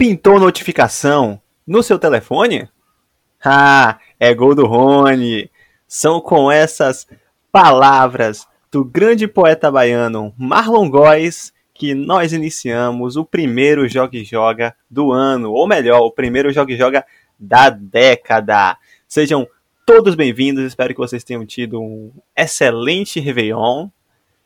Pintou notificação no seu telefone? Ah, é gol do Rony. São com essas palavras do grande poeta baiano Marlon Góes que nós iniciamos o primeiro Joga e Joga do ano, ou melhor, o primeiro Joga e Joga da década. Sejam todos bem-vindos, espero que vocês tenham tido um excelente Réveillon.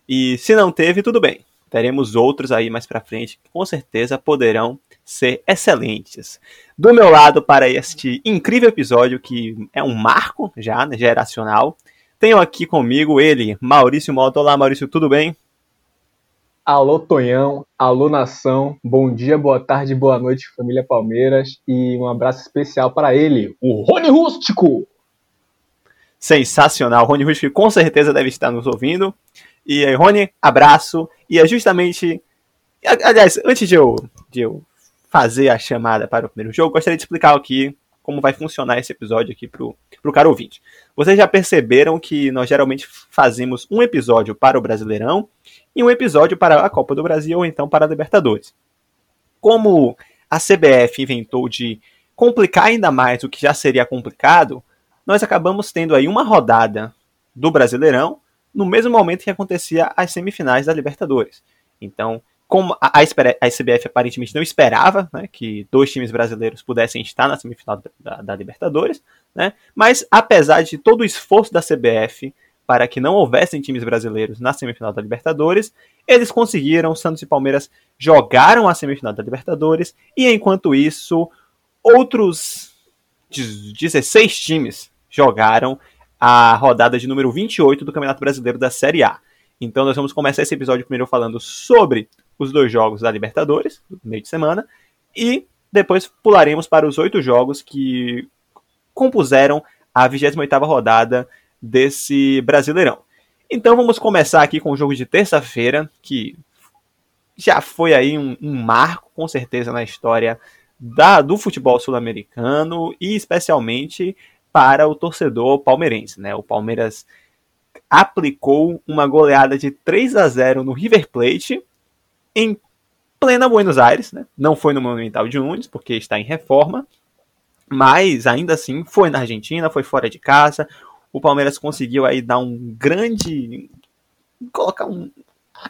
E se não teve, tudo bem. Teremos outros aí mais pra frente que com certeza poderão ser excelentes. Do meu lado, para este incrível episódio que é um marco já, né, geracional, tenho aqui comigo ele, Maurício Mota. Olá, Maurício, tudo bem? Alô, Tonhão. Alô, nação. Bom dia, boa tarde, boa noite, família Palmeiras. E um abraço especial para ele, o Rony Rústico. Sensacional. Rony Rústico com certeza deve estar nos ouvindo. E aí, Rony, abraço. E é justamente. Aliás, antes de eu, de eu fazer a chamada para o primeiro jogo, gostaria de explicar aqui como vai funcionar esse episódio aqui para o caro ouvinte. Vocês já perceberam que nós geralmente fazemos um episódio para o Brasileirão e um episódio para a Copa do Brasil ou então para a Libertadores. Como a CBF inventou de complicar ainda mais o que já seria complicado, nós acabamos tendo aí uma rodada do Brasileirão no mesmo momento que acontecia as semifinais da Libertadores. Então, como a, a, CBF aparentemente não esperava né, que dois times brasileiros pudessem estar na semifinal da, da Libertadores, né, mas apesar de todo o esforço da CBF para que não houvessem times brasileiros na semifinal da Libertadores, eles conseguiram, Santos e Palmeiras jogaram a semifinal da Libertadores, e enquanto isso, outros 16 times jogaram a rodada de número 28 do Campeonato Brasileiro da Série A. Então nós vamos começar esse episódio primeiro falando sobre os dois jogos da Libertadores, do meio de semana, e depois pularemos para os oito jogos que compuseram a 28ª rodada desse Brasileirão. Então vamos começar aqui com o jogo de terça-feira, que já foi aí um, um, marco, com certeza, na história da, do futebol sul-americano e especialmente para o torcedor palmeirense. Né? O Palmeiras aplicou uma goleada de 3 a 0 no River Plate em plena Buenos Aires. Né? Não foi no Monumental de Nunes, porque está em reforma, mas ainda assim foi na Argentina, foi fora de casa o Palmeiras conseguiu aí dar um grande. colocar um,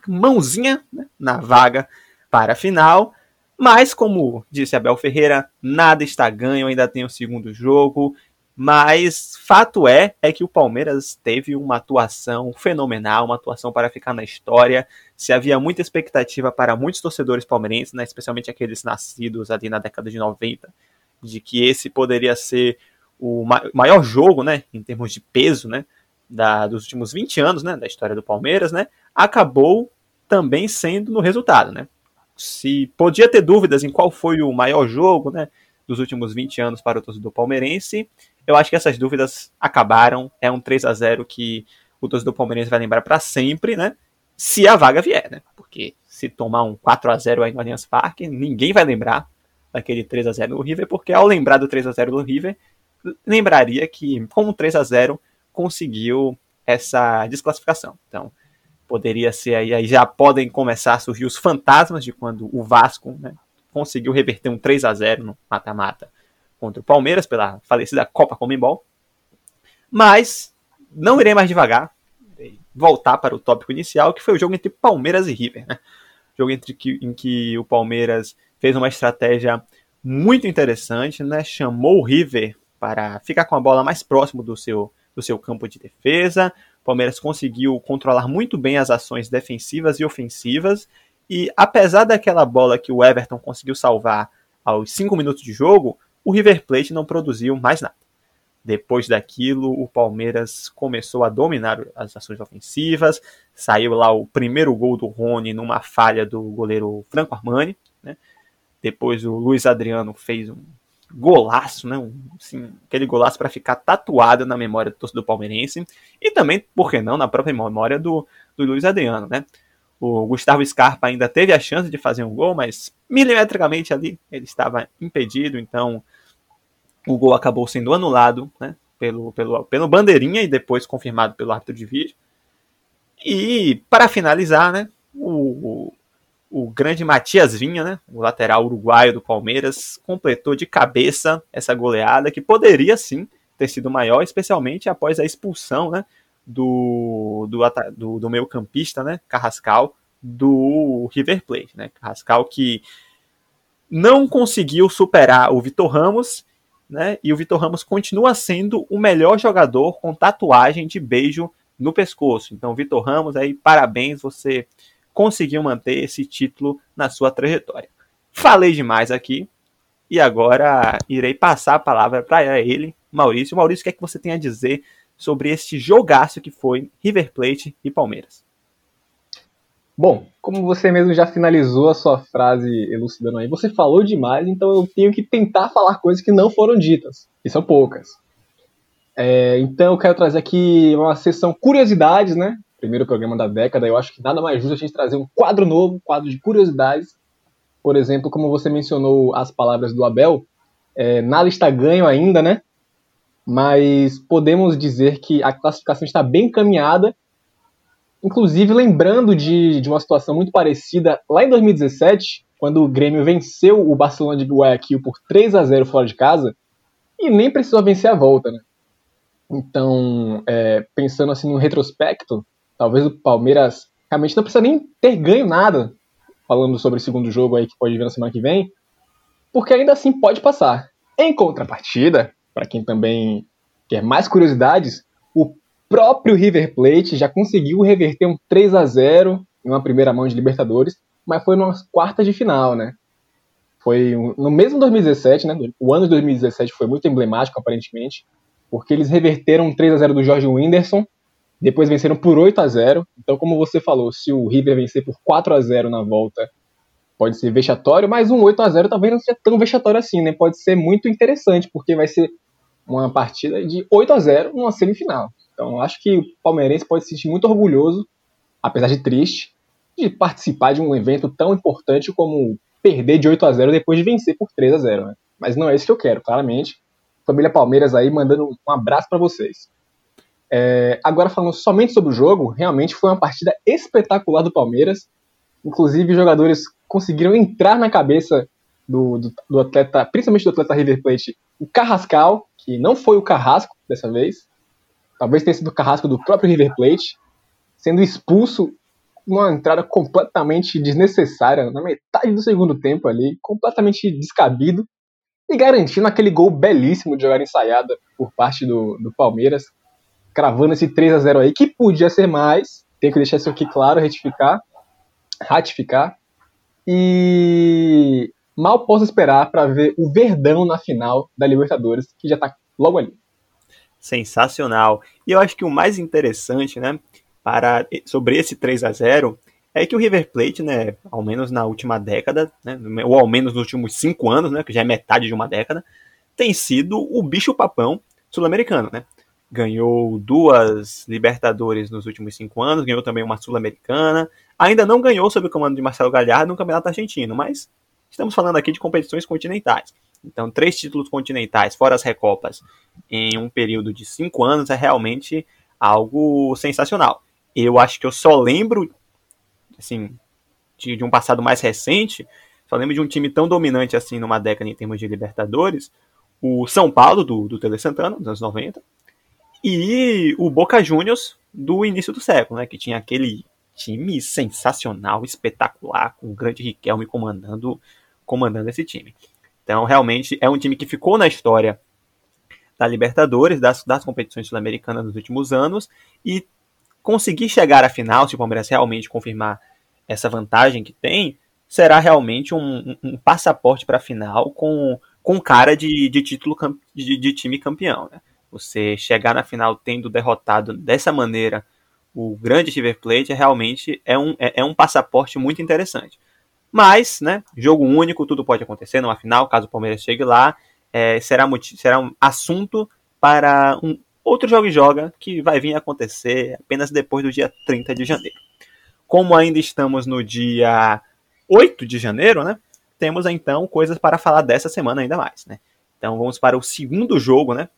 uma mãozinha né, na vaga para a final. Mas, como disse Abel Ferreira, nada está ganho, ainda tem o segundo jogo. Mas fato é é que o Palmeiras teve uma atuação fenomenal, uma atuação para ficar na história. Se havia muita expectativa para muitos torcedores palmeirenses, né, especialmente aqueles nascidos ali na década de 90, de que esse poderia ser o maior jogo, né, em termos de peso, né, da, dos últimos 20 anos, né, da história do Palmeiras, né, acabou também sendo no resultado, né. Se podia ter dúvidas em qual foi o maior jogo, né, dos últimos 20 anos para o torcedor palmeirense, eu acho que essas dúvidas acabaram. É um 3 a 0 que o torcedor palmeirense vai lembrar para sempre, né? Se a vaga vier, né? Porque se tomar um 4 a 0 aí no Allianz Parque, ninguém vai lembrar daquele 3 a 0 do River, porque ao lembrar do 3 a 0 do River, lembraria que com 3 a 0 conseguiu essa desclassificação. Então, poderia ser aí, aí já podem começar a surgir os fantasmas de quando o Vasco né, conseguiu reverter um 3 a 0 no mata-mata contra o Palmeiras pela falecida Copa Comembol. Mas não irei mais devagar, voltar para o tópico inicial, que foi o jogo entre Palmeiras e River. Né? Jogo entre que, em que o Palmeiras fez uma estratégia muito interessante, né? chamou o River para ficar com a bola mais próximo do seu, do seu campo de defesa. O Palmeiras conseguiu controlar muito bem as ações defensivas e ofensivas. E apesar daquela bola que o Everton conseguiu salvar aos 5 minutos de jogo, o River Plate não produziu mais nada. Depois daquilo, o Palmeiras começou a dominar as ações ofensivas. Saiu lá o primeiro gol do Rony numa falha do goleiro Franco Armani. Né? Depois o Luiz Adriano fez um golaço, né? Assim, aquele golaço para ficar tatuado na memória do torcedor palmeirense e também, por que não, na própria memória do, do Luiz Adriano, né? O Gustavo Scarpa ainda teve a chance de fazer um gol, mas milimetricamente ali ele estava impedido, então o gol acabou sendo anulado, né? Pelo, pelo, pelo bandeirinha e depois confirmado pelo árbitro de vídeo. E para finalizar, né? O, o, o grande Matias Vinha, né, o lateral uruguaio do Palmeiras, completou de cabeça essa goleada que poderia sim ter sido maior, especialmente após a expulsão né, do, do, do, do meio campista, né, Carrascal, do River Plate. Né, Carrascal que não conseguiu superar o Vitor Ramos, né, e o Vitor Ramos continua sendo o melhor jogador com tatuagem de beijo no pescoço. Então, Vitor Ramos, aí parabéns, você conseguiu manter esse título na sua trajetória. Falei demais aqui e agora irei passar a palavra para ele, Maurício. Maurício, o que é que você tem a dizer sobre este jogaço que foi River Plate e Palmeiras? Bom, como você mesmo já finalizou a sua frase elucidando aí, você falou demais, então eu tenho que tentar falar coisas que não foram ditas, e são poucas. É, então eu quero trazer aqui uma sessão curiosidades, né? primeiro programa da década, eu acho que nada mais justo a gente trazer um quadro novo, um quadro de curiosidades. Por exemplo, como você mencionou as palavras do Abel, é, nada está ganho ainda, né? Mas podemos dizer que a classificação está bem caminhada. Inclusive, lembrando de, de uma situação muito parecida lá em 2017, quando o Grêmio venceu o Barcelona de Guayaquil por 3 a 0 fora de casa, e nem precisou vencer a volta, né? Então, é, pensando assim no retrospecto, Talvez o Palmeiras realmente não precisa nem ter ganho nada, falando sobre o segundo jogo aí que pode vir na semana que vem, porque ainda assim pode passar. Em contrapartida, para quem também quer mais curiosidades, o próprio River Plate já conseguiu reverter um 3 a 0 em uma primeira mão de Libertadores, mas foi nas quartas de final, né? Foi no mesmo 2017, né? O ano de 2017 foi muito emblemático, aparentemente, porque eles reverteram um 3 a 0 do Jorge Whindersson depois venceram por 8 a 0 Então, como você falou, se o River vencer por 4 a 0 na volta, pode ser vexatório, mas um 8 a 0 talvez não seja tão vexatório assim, né? Pode ser muito interessante, porque vai ser uma partida de 8 a 0 numa semifinal. Então, acho que o palmeirense pode se sentir muito orgulhoso, apesar de triste, de participar de um evento tão importante como perder de 8 a 0 depois de vencer por 3 a 0 né? Mas não é isso que eu quero, claramente. Família Palmeiras aí mandando um abraço para vocês. É, agora falando somente sobre o jogo, realmente foi uma partida espetacular do Palmeiras. Inclusive, os jogadores conseguiram entrar na cabeça do, do, do, atleta, principalmente do atleta River Plate, o Carrascal, que não foi o Carrasco dessa vez, talvez tenha sido o Carrasco do próprio River Plate, sendo expulso numa entrada completamente desnecessária, na metade do segundo tempo ali, completamente descabido, e garantindo aquele gol belíssimo de jogada ensaiada por parte do, do Palmeiras, cravando esse 3 a 0 aí, que podia ser mais, tem que deixar isso aqui claro, retificar, ratificar. E mal posso esperar para ver o Verdão na final da Libertadores, que já tá logo ali. Sensacional. E eu acho que o mais interessante, né, para sobre esse 3 a 0 é que o River Plate, né, ao menos na última década, né, ou ao menos nos últimos cinco anos, né, que já é metade de uma década, tem sido o bicho papão sul-americano, né? ganhou duas Libertadores nos últimos cinco anos, ganhou também uma Sul-Americana. Ainda não ganhou sob o comando de Marcelo Galhardo no Campeonato Argentino, mas estamos falando aqui de competições continentais. Então, três títulos continentais, fora as Recopas, em um período de cinco anos é realmente algo sensacional. Eu acho que eu só lembro, assim, de, de um passado mais recente, só lembro de um time tão dominante assim numa década em termos de Libertadores, o São Paulo, do, do Tele Santana, nos anos 90, e o Boca Juniors do início do século, né, que tinha aquele time sensacional, espetacular, com o grande Riquelme comandando, comandando esse time. Então, realmente, é um time que ficou na história da Libertadores, das, das competições sul-americanas nos últimos anos, e conseguir chegar à final, se o Palmeiras realmente confirmar essa vantagem que tem, será realmente um, um, passaporte para a final com, com cara de, de título de, de time campeão. Né? Você chegar na final tendo derrotado dessa maneira o grande River Plate é realmente é um, é, é um passaporte muito interessante. Mas, né, jogo único, tudo pode acontecer numa final, caso o Palmeiras chegue lá, é, será, será um assunto para um outro jogo e joga que vai vir acontecer apenas depois do dia 30 de janeiro. Como ainda estamos no dia 8 de janeiro, né, temos então coisas para falar dessa semana ainda mais, né. Então vamos para o segundo jogo, né,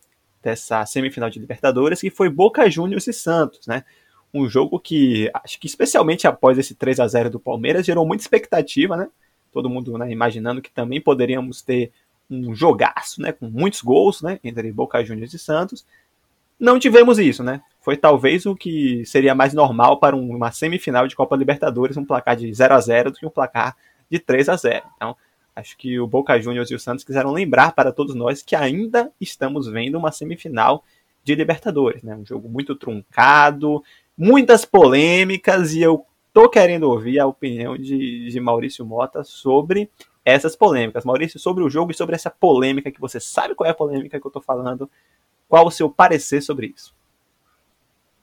dessa semifinal de Libertadores, que foi Boca Juniors e Santos, né? Um jogo que acho que especialmente após esse 3 a 0 do Palmeiras gerou muita expectativa, né? Todo mundo né, imaginando que também poderíamos ter um jogaço, né, com muitos gols, né, entre Boca Juniors e Santos. Não tivemos isso, né? Foi talvez o que seria mais normal para uma semifinal de Copa Libertadores, um placar de 0 a 0 do que um placar de 3 a 0. Então, acho que o Boca Juniors e o Santos quiseram lembrar para todos nós que ainda estamos vendo uma semifinal de Libertadores, né? Um jogo muito truncado, muitas polêmicas e eu tô querendo ouvir a opinião de, de Maurício Mota sobre essas polêmicas. Maurício, sobre o jogo e sobre essa polêmica que você sabe qual é a polêmica que eu tô falando, qual o seu parecer sobre isso?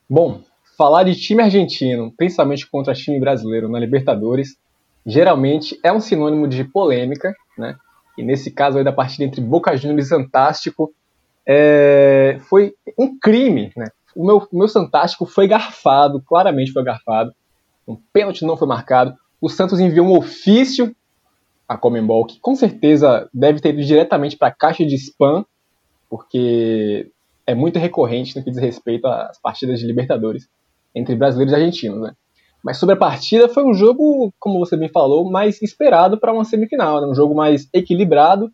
Bom, falar de time argentino, principalmente contra time brasileiro na Libertadores, geralmente é um sinônimo de polêmica, né? E nesse caso aí da partida entre Boca Juniors e Santástico, é... foi um crime, né? O meu, meu Santástico foi garfado, claramente foi garfado. Um pênalti não foi marcado. O Santos enviou um ofício à Comembol, que com certeza deve ter ido diretamente para a caixa de spam, porque é muito recorrente no que diz respeito às partidas de Libertadores entre brasileiros e argentinos, né? Mas sobre a partida, foi um jogo, como você bem falou, mais esperado para uma semifinal, né? um jogo mais equilibrado.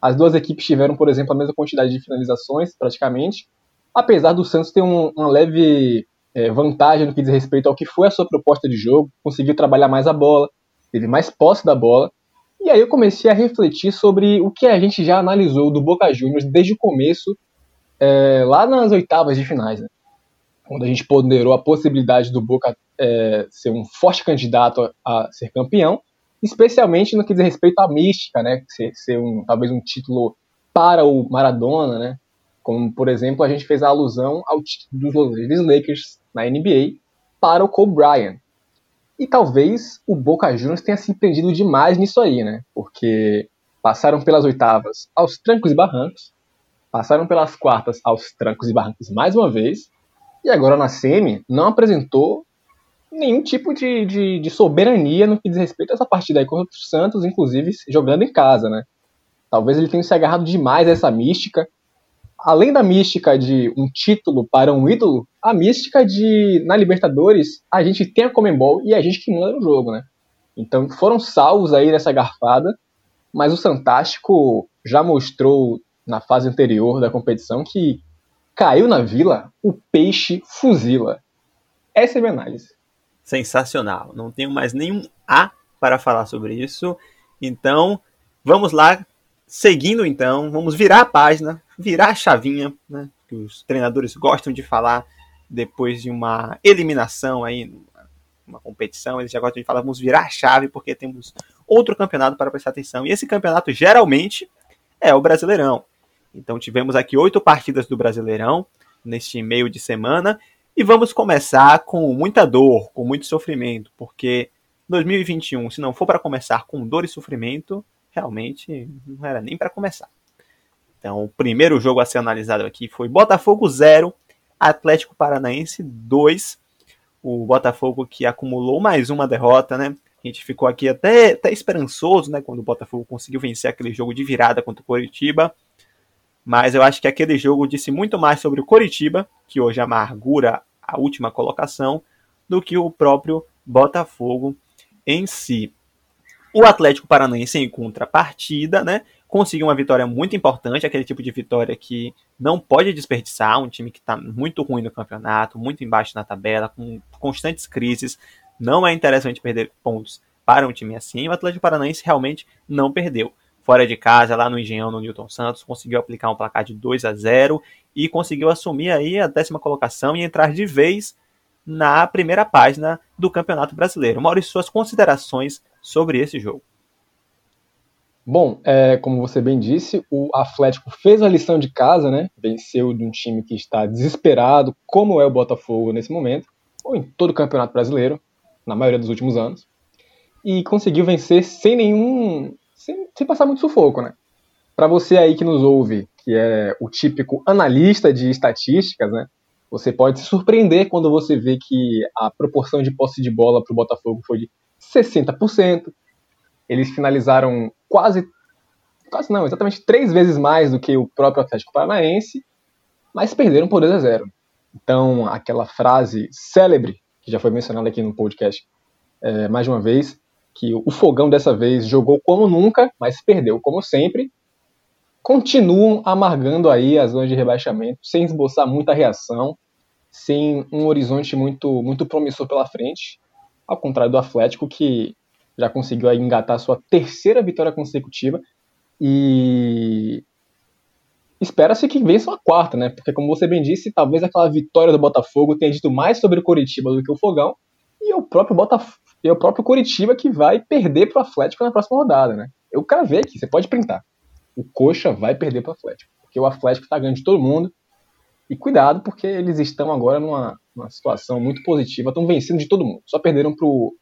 As duas equipes tiveram, por exemplo, a mesma quantidade de finalizações, praticamente, apesar do Santos ter um, uma leve é, vantagem no que diz respeito ao que foi a sua proposta de jogo, conseguiu trabalhar mais a bola, teve mais posse da bola. E aí eu comecei a refletir sobre o que a gente já analisou do Boca Juniors desde o começo é, lá nas oitavas de finais, né? quando a gente ponderou a possibilidade do Boca é, ser um forte candidato a, ser campeão, especialmente no que diz respeito à mística, né? Ser, ser um, talvez um título para o Maradona, né? Como, por exemplo, a gente fez a alusão ao título dos Los Angeles Lakers na NBA para o Kobe Bryant. E talvez o Boca Juniors tenha se empreendido demais nisso aí, né? Porque passaram pelas oitavas aos trancos e barrancos, passaram pelas quartas aos trancos e barrancos mais uma vez, e agora na semi não apresentou nenhum tipo de, de, de, soberania no que diz respeito a essa partida aí contra o Santos, inclusive jogando em casa, né? Talvez ele tenha se agarrado demais a essa mística. Além da mística de um título para um ídolo, a mística de, na Libertadores, a gente tem a Comembol e a gente que manda no jogo, né? Então foram salvos aí nessa garfada, mas o Santástico já mostrou na fase anterior da competição que caiu na vila, o peixe fuzila. Essa é a minha análise. Sensacional. Não tenho mais nenhum A para falar sobre isso. Então, vamos lá. Seguindo então, vamos virar a página, virar a chavinha, né? Que os treinadores gostam de falar depois de uma eliminação aí, uma competição, eles já gostam de falar, vamos virar a chave porque temos outro campeonato para prestar atenção. E esse campeonato geralmente é o Brasileirão. Então tivemos aqui oito partidas do Brasileirão neste meio de semana e vamos começar com muita dor, com muito sofrimento, porque 2021, se não for para começar com dor e sofrimento, realmente não era nem para começar. Então, o primeiro jogo a ser analisado aqui foi Botafogo 0, Atlético Paranaense 2. O Botafogo que acumulou mais uma derrota, né? A gente ficou aqui até, até esperançoso, né? Quando o Botafogo conseguiu vencer aquele jogo de virada contra o Coritiba. Mas eu acho que aquele jogo disse muito mais sobre o Coritiba, que hoje amargura a última colocação, do que o próprio Botafogo em si. O Atlético Paranaense em contrapartida, né, conseguiu uma vitória muito importante, aquele tipo de vitória que não pode desperdiçar, um time que está muito ruim no campeonato, muito embaixo na tabela, com constantes crises, não é interessante perder pontos para um time assim, o Atlético Paranaense realmente não perdeu fora de casa, lá no Engenhão, no Newton Santos, conseguiu aplicar um placar de 2 a 0 e conseguiu assumir aí a décima colocação e entrar de vez na primeira página do Campeonato Brasileiro. Maurício, suas considerações sobre esse jogo. Bom, é, como você bem disse, o Atlético fez a lição de casa, né? Venceu de um time que está desesperado, como é o Botafogo nesse momento, ou em todo o Campeonato Brasileiro, na maioria dos últimos anos, e conseguiu vencer sem nenhum sem, sem passar muito sufoco, né? Para você aí que nos ouve, que é o típico analista de estatísticas, né? Você pode se surpreender quando você vê que a proporção de posse de bola para o Botafogo foi de 60%. Eles finalizaram quase, quase não, exatamente três vezes mais do que o próprio Atlético Paranaense, mas perderam por 2 a 0. Então, aquela frase célebre, que já foi mencionada aqui no podcast é, mais uma vez, que o Fogão dessa vez jogou como nunca, mas perdeu como sempre, continuam amargando aí as zonas de rebaixamento, sem esboçar muita reação, sem um horizonte muito, muito promissor pela frente, ao contrário do Atlético, que já conseguiu engatar sua terceira vitória consecutiva e espera-se que vença a quarta, né? Porque como você bem disse, talvez aquela vitória do Botafogo tenha dito mais sobre o Coritiba do que o Fogão e o próprio Botafogo, e o próprio Coritiba que vai perder para o Atlético na próxima rodada, né? Eu cravei aqui, você pode printar. O Coxa vai perder para o Atlético, porque o Atlético está ganhando de todo mundo. E cuidado, porque eles estão agora numa, numa situação muito positiva, estão vencendo de todo mundo. Só perderam pro,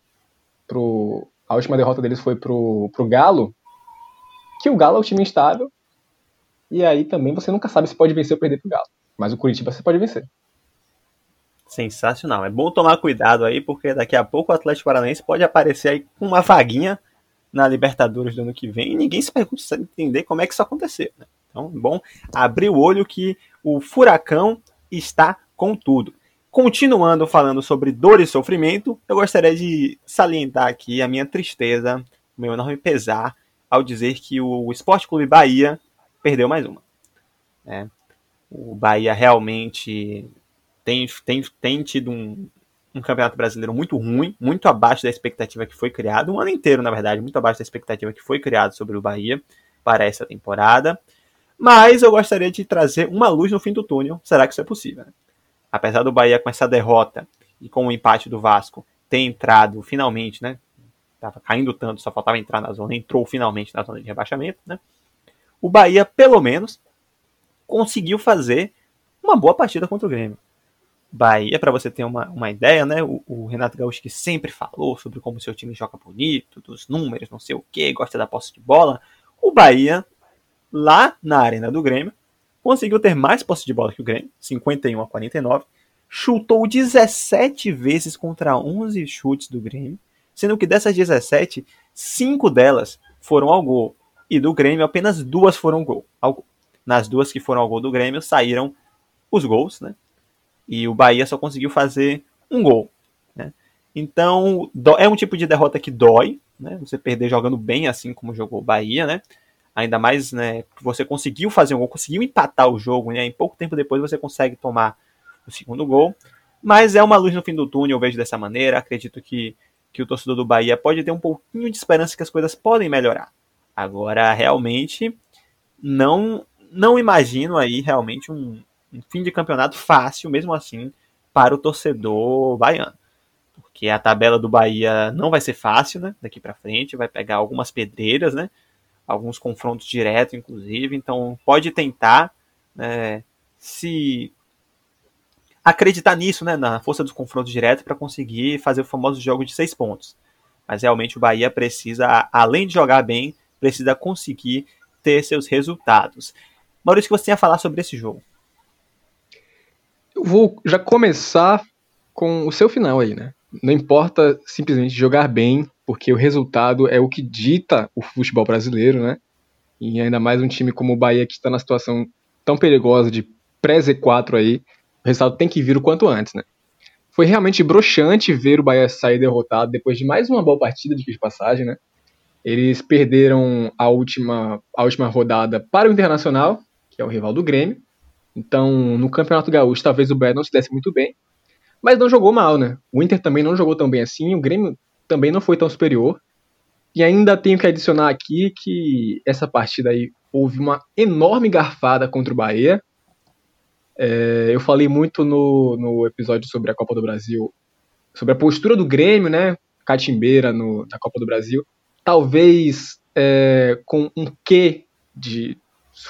pro a última derrota deles foi pro, pro Galo, que o Galo é um time instável, e aí também você nunca sabe se pode vencer ou perder pro Galo. Mas o Curitiba você pode vencer. Sensacional. É bom tomar cuidado aí, porque daqui a pouco o Atlético Paranaense pode aparecer aí com uma vaguinha na Libertadores do ano que vem e ninguém se pergunta, sabe entender como é que isso aconteceu. Né? Então, bom abrir o olho que o furacão está com tudo. Continuando falando sobre dor e sofrimento, eu gostaria de salientar aqui a minha tristeza, o meu enorme pesar, ao dizer que o Esporte Clube Bahia perdeu mais uma. É, o Bahia realmente tem, tem, tem tido um, um campeonato brasileiro muito ruim, muito abaixo da expectativa que foi criado, um ano inteiro, na verdade, muito abaixo da expectativa que foi criado sobre o Bahia para essa temporada. Mas eu gostaria de trazer uma luz no fim do túnel. Será que isso é possível? Né? Apesar do Bahia com essa derrota e com o empate do Vasco ter entrado finalmente, né? Tava caindo tanto, só faltava entrar na zona, entrou finalmente na zona de rebaixamento, né? O Bahia, pelo menos, conseguiu fazer uma boa partida contra o Grêmio. Bahia, para você ter uma, uma ideia, né? O, o, Renato Gaúcho que sempre falou sobre como seu time joga bonito, dos números, não sei o que, gosta da posse de bola. O Bahia, lá na arena do Grêmio, conseguiu ter mais posse de bola que o Grêmio, 51 a 49. Chutou 17 vezes contra 11 chutes do Grêmio, sendo que dessas 17, 5 delas foram ao gol. E do Grêmio, apenas duas foram gol, ao gol. Nas duas que foram ao gol do Grêmio, saíram os gols, né? E o Bahia só conseguiu fazer um gol. Né? Então, é um tipo de derrota que dói, né? Você perder jogando bem assim como jogou o Bahia, né? Ainda mais, né? Você conseguiu fazer um gol, conseguiu empatar o jogo, né? Em pouco tempo depois você consegue tomar o segundo gol. Mas é uma luz no fim do túnel, eu vejo dessa maneira. Acredito que, que o torcedor do Bahia pode ter um pouquinho de esperança que as coisas podem melhorar. Agora, realmente, não não imagino aí realmente um, um fim de campeonato fácil, mesmo assim, para o torcedor baiano. Porque a tabela do Bahia não vai ser fácil, né? Daqui para frente, vai pegar algumas pedreiras, né? Alguns confrontos diretos, inclusive. Então, pode tentar né, se acreditar nisso, né? Na força dos confrontos diretos para conseguir fazer o famoso jogo de seis pontos. Mas realmente o Bahia precisa, além de jogar bem, precisa conseguir ter seus resultados. Maurício, o que você tem a falar sobre esse jogo? Eu vou já começar com o seu final aí, né? Não importa simplesmente jogar bem, porque o resultado é o que dita o futebol brasileiro, né? E ainda mais um time como o Bahia que está na situação tão perigosa de pré-Z4 aí, o resultado tem que vir o quanto antes, né? Foi realmente broxante ver o Bahia sair derrotado depois de mais uma boa partida de passagem, né? Eles perderam a última, a última rodada para o Internacional, que é o rival do Grêmio, então, no Campeonato Gaúcho, talvez o Bahia não se desse muito bem, mas não jogou mal, né? O Inter também não jogou tão bem assim, o Grêmio também não foi tão superior. E ainda tenho que adicionar aqui que essa partida aí houve uma enorme garfada contra o Bahia. É, eu falei muito no, no episódio sobre a Copa do Brasil, sobre a postura do Grêmio, né? Catimbeira no, na Copa do Brasil. Talvez é, com um quê de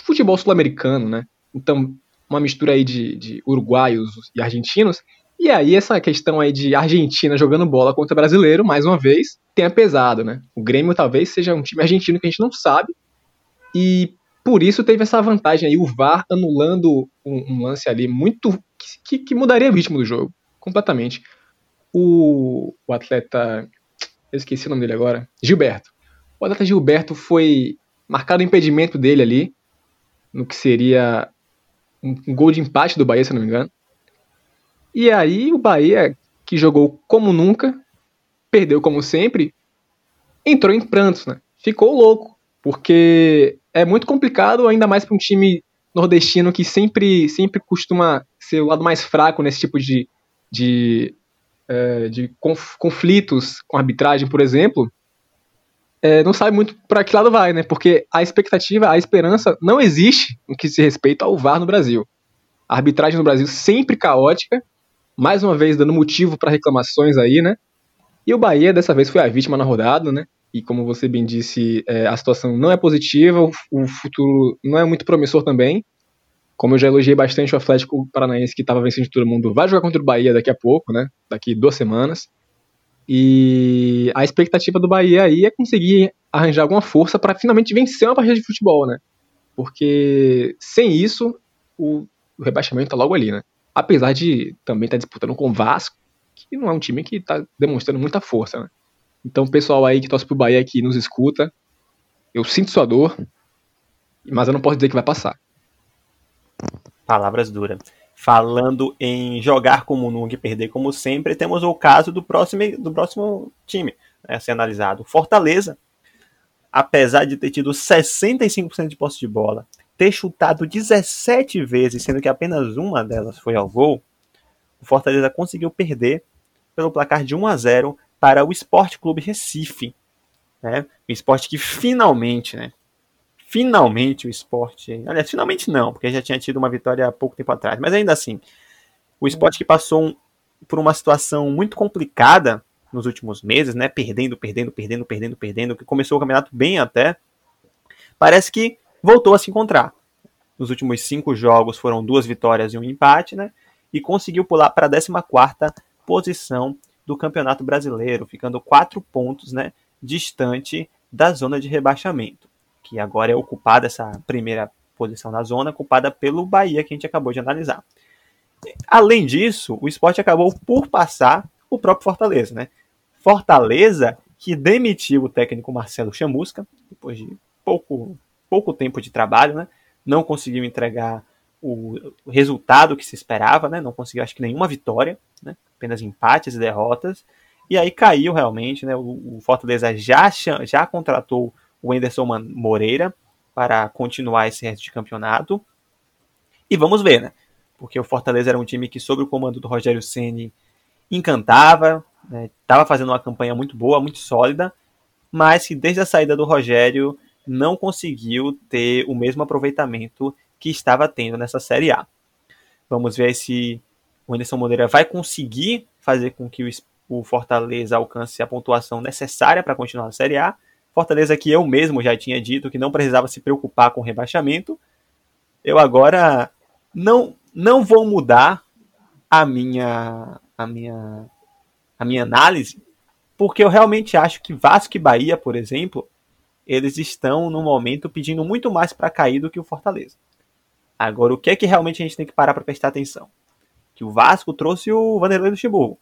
futebol sul-americano, né? Então, uma mistura aí de, de uruguaios e argentinos. E aí essa questão aí de Argentina jogando bola contra brasileiro, mais uma vez, tenha pesado, né? O Grêmio talvez seja um time argentino que a gente não sabe. E por isso teve essa vantagem aí, o VAR anulando um, um lance ali muito. Que, que, mudaria o ritmo do jogo, completamente. O, o atleta. Eu esqueci o nome dele agora. Gilberto. O atleta Gilberto foi marcado o impedimento dele ali, no que seria um gol de empate do Bahia, se não me engano. E aí o Bahia, que jogou como nunca, perdeu como sempre, entrou em prantos, né? Ficou louco, porque é muito complicado, ainda mais para um time nordestino que sempre, sempre costuma ser o lado mais fraco nesse tipo de, de, é, de conflitos com arbitragem, por exemplo. É, não sabe muito para que lado vai, né? Porque a expectativa, a esperança não existe no que se respeita ao VAR no Brasil. A arbitragem no Brasil sempre caótica, mais uma vez dando motivo para reclamações aí, né? E o Bahia dessa vez foi a vítima na rodada, né? e como você bem disse, é, a situação não é positiva, o, futuro não é muito promissor também. Como eu já elogiei bastante o Atlético Paranaense, que estava vencendo todo mundo, vai jogar contra o Bahia daqui a pouco, né? Daqui duas semanas. E a expectativa do Bahia aí é conseguir arranjar alguma força para finalmente vencer uma partida de futebol, né? Porque sem isso, o, o rebaixamento tá logo ali, né? Apesar de também estar tá disputando com o Vasco, que não é um time que está demonstrando muita força, né? Então, pessoal aí que torce pro Bahia que nos escuta, eu sinto sua dor, mas eu não posso dizer que vai passar. Palavras duras. Falando em jogar como nunca e perder como sempre, temos o caso do próximo, do próximo time né, a ser analisado. Fortaleza, apesar de ter tido 65% de posse de bola, ter chutado 17 vezes, sendo que apenas uma delas foi ao gol, o Fortaleza conseguiu perder pelo placar de 1 a 0 para o Esporte Clube Recife. Né? O esporte que finalmente, né? Finalmente o esporte. Aliás, finalmente não, porque já tinha tido uma vitória há pouco tempo atrás. Mas ainda assim, o esporte que passou um, por uma situação muito complicada nos últimos meses, né? Perdendo, perdendo, perdendo, perdendo, perdendo, que começou o campeonato bem até. Parece que voltou a se encontrar. Nos últimos cinco jogos foram duas vitórias e um empate, né? E conseguiu pular para a 14 posição do Campeonato Brasileiro, ficando quatro pontos né, distante da zona de rebaixamento, que agora é ocupada essa primeira posição na zona, ocupada pelo Bahia, que a gente acabou de analisar. Além disso, o esporte acabou por passar o próprio Fortaleza. Né? Fortaleza, que demitiu o técnico Marcelo Chamusca, depois de pouco, pouco tempo de trabalho, né? não conseguiu entregar o, resultado que se esperava, né? não conseguiu acho que nenhuma vitória, né? apenas empates e derrotas. E aí caiu realmente, né? O, Fortaleza já, já contratou o Anderson Moreira para continuar esse resto de campeonato. E vamos ver, né? Porque o Fortaleza era um time que, sob o comando do Rogério Ceni encantava, estava né? fazendo uma campanha muito boa, muito sólida, mas que desde a saída do Rogério não conseguiu ter o mesmo aproveitamento que estava tendo nessa Série A. Vamos ver se o Anderson Moreira vai conseguir fazer com que o, Fortaleza alcance a pontuação necessária para continuar na Série A. Fortaleza que eu mesmo já tinha dito que não precisava se preocupar com rebaixamento. Eu agora não não vou mudar a minha a minha a minha análise, porque eu realmente acho que Vasco e Bahia, por exemplo, eles estão no momento pedindo muito mais para cair do que o Fortaleza. Agora, o que é que realmente a gente tem que parar para prestar atenção? que o Vasco trouxe o Vanderlei Luxemburgo.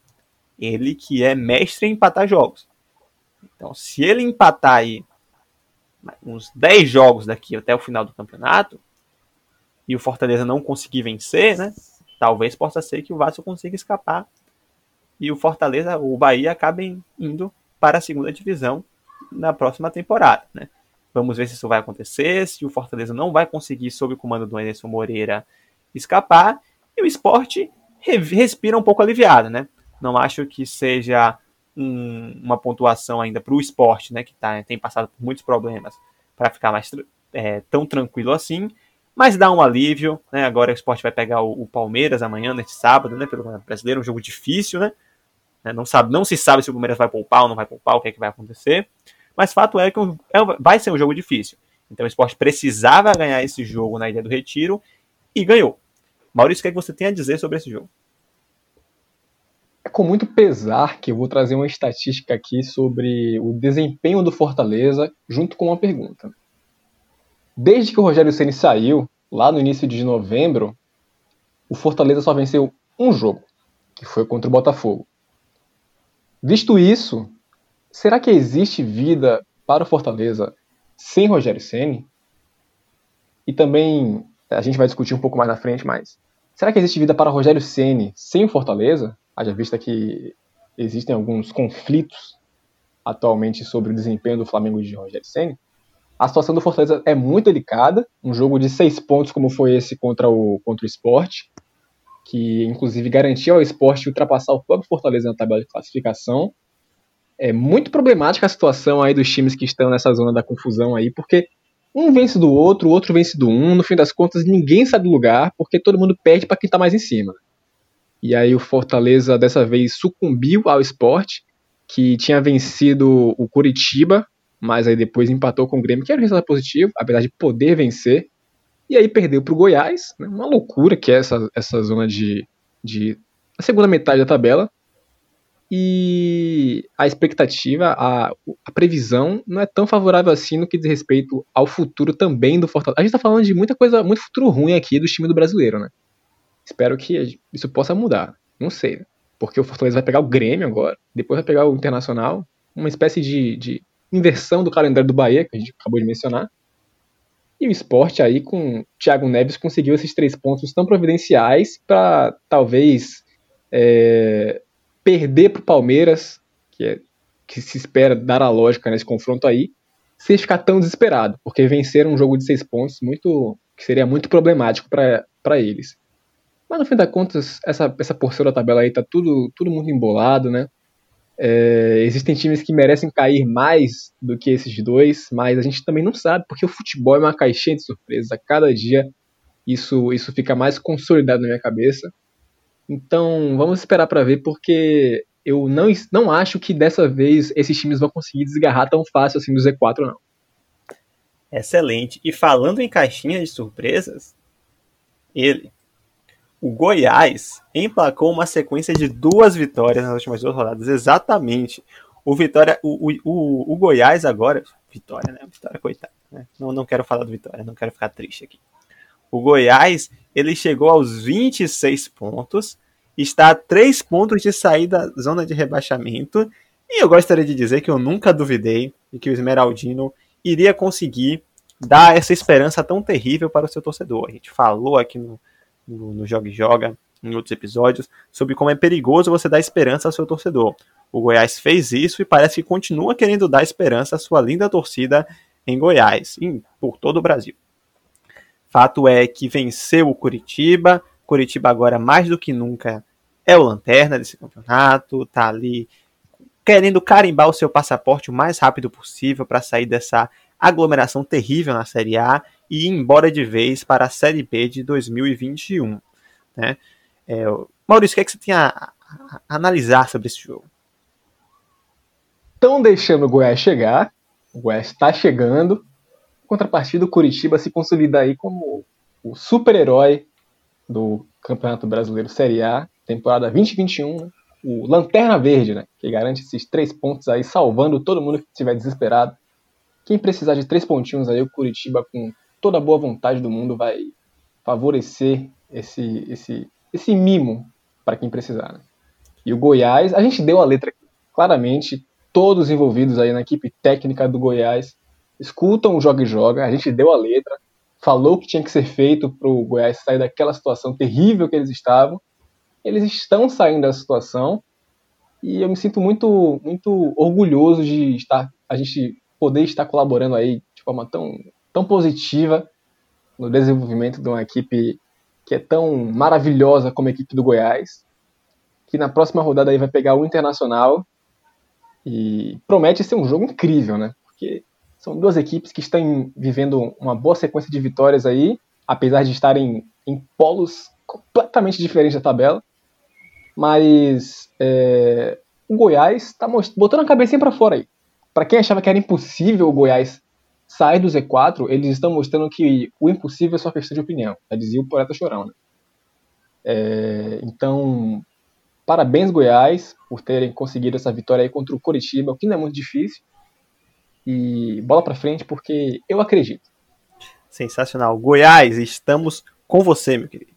Ele que é mestre em empatar jogos. Então, se ele empatar aí uns 10 jogos daqui até o final do campeonato, e o Fortaleza não conseguir vencer, né? Talvez possa ser que o Vasco consiga escapar e o Fortaleza, o Bahia acabem indo para a segunda divisão na próxima temporada, né? Vamos ver se isso vai acontecer, se o Fortaleza não vai conseguir, sob o comando do Anderson Moreira, escapar. E o esporte respira um pouco aliviado, né? Não acho que seja um, uma pontuação ainda para o esporte, né? Que tá, tem passado por muitos problemas para ficar mais é, tão tranquilo assim. Mas dá um alívio, né? Agora o esporte vai pegar o, o Palmeiras amanhã, neste sábado, né? Pelo brasileiro, um jogo difícil, né? né? Não, sabe, não se sabe se o Palmeiras vai poupar ou não vai poupar, o que é que vai acontecer. Mas fato é que é, vai ser um jogo difícil. Então o esporte precisava ganhar esse jogo na Ilha do Retiro e ganhou. Maurício, o que, é que você tem a dizer sobre esse jogo? É com muito pesar que eu vou trazer uma estatística aqui sobre o desempenho do Fortaleza, junto com uma pergunta. Desde que o Rogério Ceni saiu, lá no início de novembro, o Fortaleza só venceu um jogo, que foi contra o Botafogo. Visto isso, será que existe vida para o Fortaleza sem Rogério Ceni? E também a gente vai discutir um pouco mais na frente, mas será que existe vida para Rogério Ceni sem o Fortaleza? Haja vista que existem alguns conflitos atualmente sobre o desempenho do Flamengo de Rogério Ceni. A situação do Fortaleza é muito delicada. Um jogo de seis pontos, como foi esse contra o, contra o Sport, que inclusive garantia ao esporte ultrapassar o próprio Fortaleza na tabela de classificação. É muito problemática a situação aí dos times que estão nessa zona da confusão aí, porque um vence do outro, o outro vence do um, no fim das contas ninguém sai do lugar, porque todo mundo perde para quem está mais em cima. E aí o Fortaleza dessa vez sucumbiu ao esporte, que tinha vencido o Curitiba, mas aí depois empatou com o Grêmio, que era um resultado positivo, apesar de poder vencer. E aí perdeu para o Goiás, né? uma loucura que é essa, essa zona de, de. a segunda metade da tabela. E a expectativa, a, a previsão não é tão favorável assim no que diz respeito ao futuro também do Fortaleza. A gente está falando de muita coisa, muito futuro ruim aqui do time do brasileiro, né? Espero que isso possa mudar. Não sei. Porque o Fortaleza vai pegar o Grêmio agora, depois vai pegar o Internacional, uma espécie de, de inversão do calendário do Bahia, que a gente acabou de mencionar. E o esporte aí com o Thiago Neves conseguiu esses três pontos tão providenciais para talvez é, perder para o Palmeiras, que, é, que se espera dar a lógica nesse confronto aí, sem ficar tão desesperado, porque vencer um jogo de seis pontos muito que seria muito problemático para eles. Mas no fim das contas, essa, essa porção da tabela aí tá tudo, tudo muito embolado, né? É, existem times que merecem cair mais do que esses dois, mas a gente também não sabe, porque o futebol é uma caixinha de surpresas. A cada dia isso, isso fica mais consolidado na minha cabeça. Então vamos esperar para ver, porque eu não, não acho que dessa vez esses times vão conseguir desgarrar tão fácil assim do Z4, não. Excelente. E falando em caixinha de surpresas, ele, o Goiás emplacou uma sequência de duas vitórias nas últimas duas rodadas, exatamente. O Vitória, o, o, o Goiás agora, Vitória, né? Vitória, coitado. Né? Não, não quero falar do Vitória, não quero ficar triste aqui. O Goiás, ele chegou aos 26 pontos, está a 3 pontos de sair da zona de rebaixamento, e eu gostaria de dizer que eu nunca duvidei de que o Esmeraldino iria conseguir dar essa esperança tão terrível para o seu torcedor. A gente falou aqui no, no, no Joga e Joga, em outros episódios, sobre como é perigoso você dar esperança ao seu torcedor. O Goiás fez isso e parece que continua querendo dar esperança à sua linda torcida em Goiás, e por todo o Brasil. Fato é que venceu o Curitiba, Curitiba agora mais do que nunca é o lanterna desse campeonato, tá ali querendo carimbar o seu passaporte o mais rápido possível para sair dessa aglomeração terrível na Série A e ir embora de vez para a Série B de 2021. Né? É, Maurício, o que, é que você tinha a, a, a analisar sobre esse jogo? Estão deixando o Goiás chegar, o Goiás está chegando, contrapartida, o Curitiba se consolida aí como o super-herói do Campeonato Brasileiro Série A, temporada 2021, né? o Lanterna Verde, né? que garante esses três pontos aí, salvando todo mundo que estiver desesperado. Quem precisar de três pontinhos aí, o Curitiba com toda a boa vontade do mundo vai favorecer esse, esse, esse mimo para quem precisar. Né? E o Goiás, a gente deu a letra claramente, todos envolvidos aí na equipe técnica do Goiás escutam o Joga e Joga, a gente deu a letra, falou que tinha que ser feito para o Goiás sair daquela situação terrível que eles estavam. Eles estão saindo da situação e eu me sinto muito, muito orgulhoso de estar, a gente poder estar colaborando aí de forma tão tão positiva no desenvolvimento de uma equipe que é tão maravilhosa como a equipe do Goiás, que na próxima rodada aí vai pegar o Internacional e promete ser um jogo incrível, né? Porque são duas equipes que estão vivendo uma boa sequência de vitórias aí, apesar de estarem em polos completamente diferentes da tabela. Mas é, o Goiás está botando a cabecinha para fora aí. Para quem achava que era impossível o Goiás sai do Z4, eles estão mostrando que o impossível é só questão de opinião. Já dizia o poeta Chorão. Né? É, então, parabéns, Goiás, por terem conseguido essa vitória aí contra o Coritiba, o que não é muito difícil. E bola para frente, porque eu acredito. Sensacional. Goiás, estamos com você, meu querido.